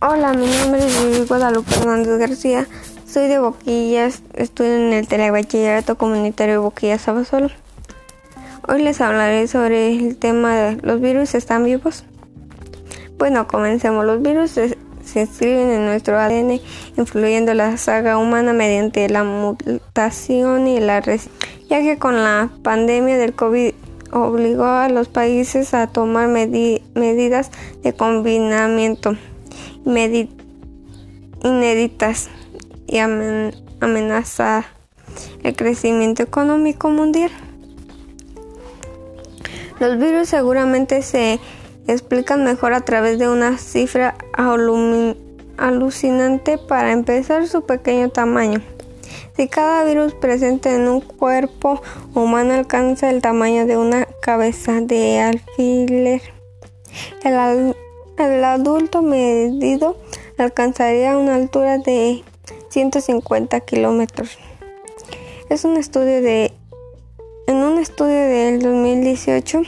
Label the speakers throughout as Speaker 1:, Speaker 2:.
Speaker 1: Hola, mi nombre es Luis Guadalupe Hernández García. Soy de Boquillas, estudio en el Telebachillerato Comunitario de Boquillas Sabasolo. Hoy les hablaré sobre el tema de los virus están vivos. Bueno, comencemos. Los virus se, inscriben en nuestro ADN, influyendo la saga humana mediante la mutación y la ya que con la pandemia del COVID obligó a los países a tomar medidas de combinamiento inéditas y amenazar el crecimiento económico mundial. Los virus seguramente se explican mejor a través de una cifra alucinante para empezar su pequeño tamaño. Si cada virus presente en un cuerpo humano alcanza el tamaño de una cabeza de alfiler, el, el adulto medido alcanzaría una altura de 150 kilómetros. Es un estudio de en un estudio del 2018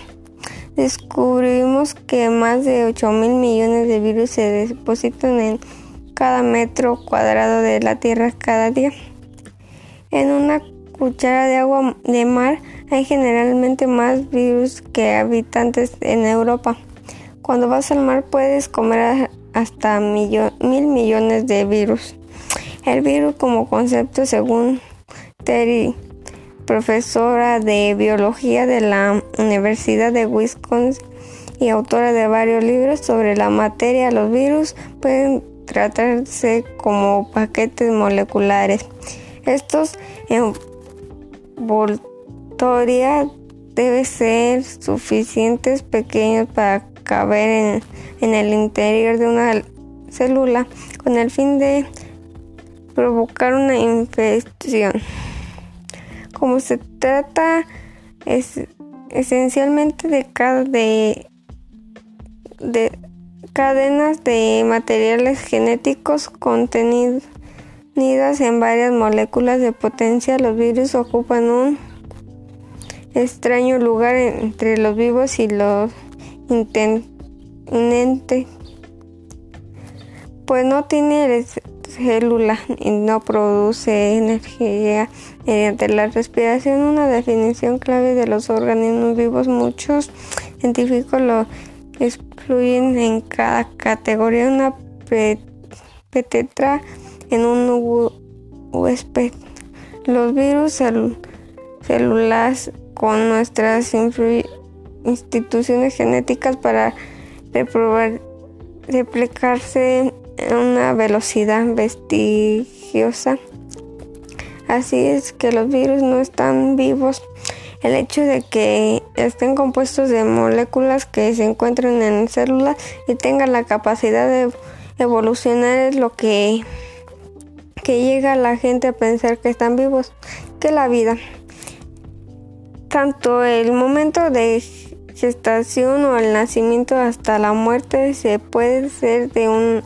Speaker 1: descubrimos que más de 8 mil millones de virus se depositan en cada metro cuadrado de la Tierra cada día. En una cuchara de agua de mar hay generalmente más virus que habitantes en Europa. Cuando vas al mar puedes comer hasta mil millones de virus. El virus como concepto, según Terry, profesora de biología de la Universidad de Wisconsin y autora de varios libros sobre la materia, los virus pueden tratarse como paquetes moleculares. Estos envoltorios deben ser suficientes pequeños para caber en, el interior de una célula con el fin de provocar una infección. Como se trata es, esencialmente de, de, de cadenas de materiales genéticos contenidos en varias moléculas de potencia, los virus ocupan un extraño lugar entre los vivos y los intente, pues no tiene célula y no produce energía mediante la respiración, una definición clave de los organismos vivos. Muchos científicos lo excluyen en cada categoría. Una petetra en un huésped. Los virus celulares con nuestras instituciones genéticas para reprobar, replicarse a una velocidad vestigiosa. Así es que los virus no están vivos. El hecho de que estén compuestos de moléculas que se encuentran en células y tengan la capacidad de evolucionar es lo que, que llega a la gente a pensar que están vivos, que la vida. Tanto el momento de gestación o el nacimiento hasta la muerte se puede ser de un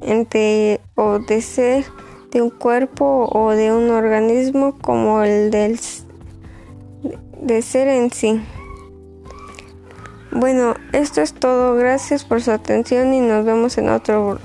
Speaker 1: ente o de ser de un cuerpo o de un organismo como el del de ser en sí. Bueno, esto es todo. Gracias por su atención y nos vemos en otro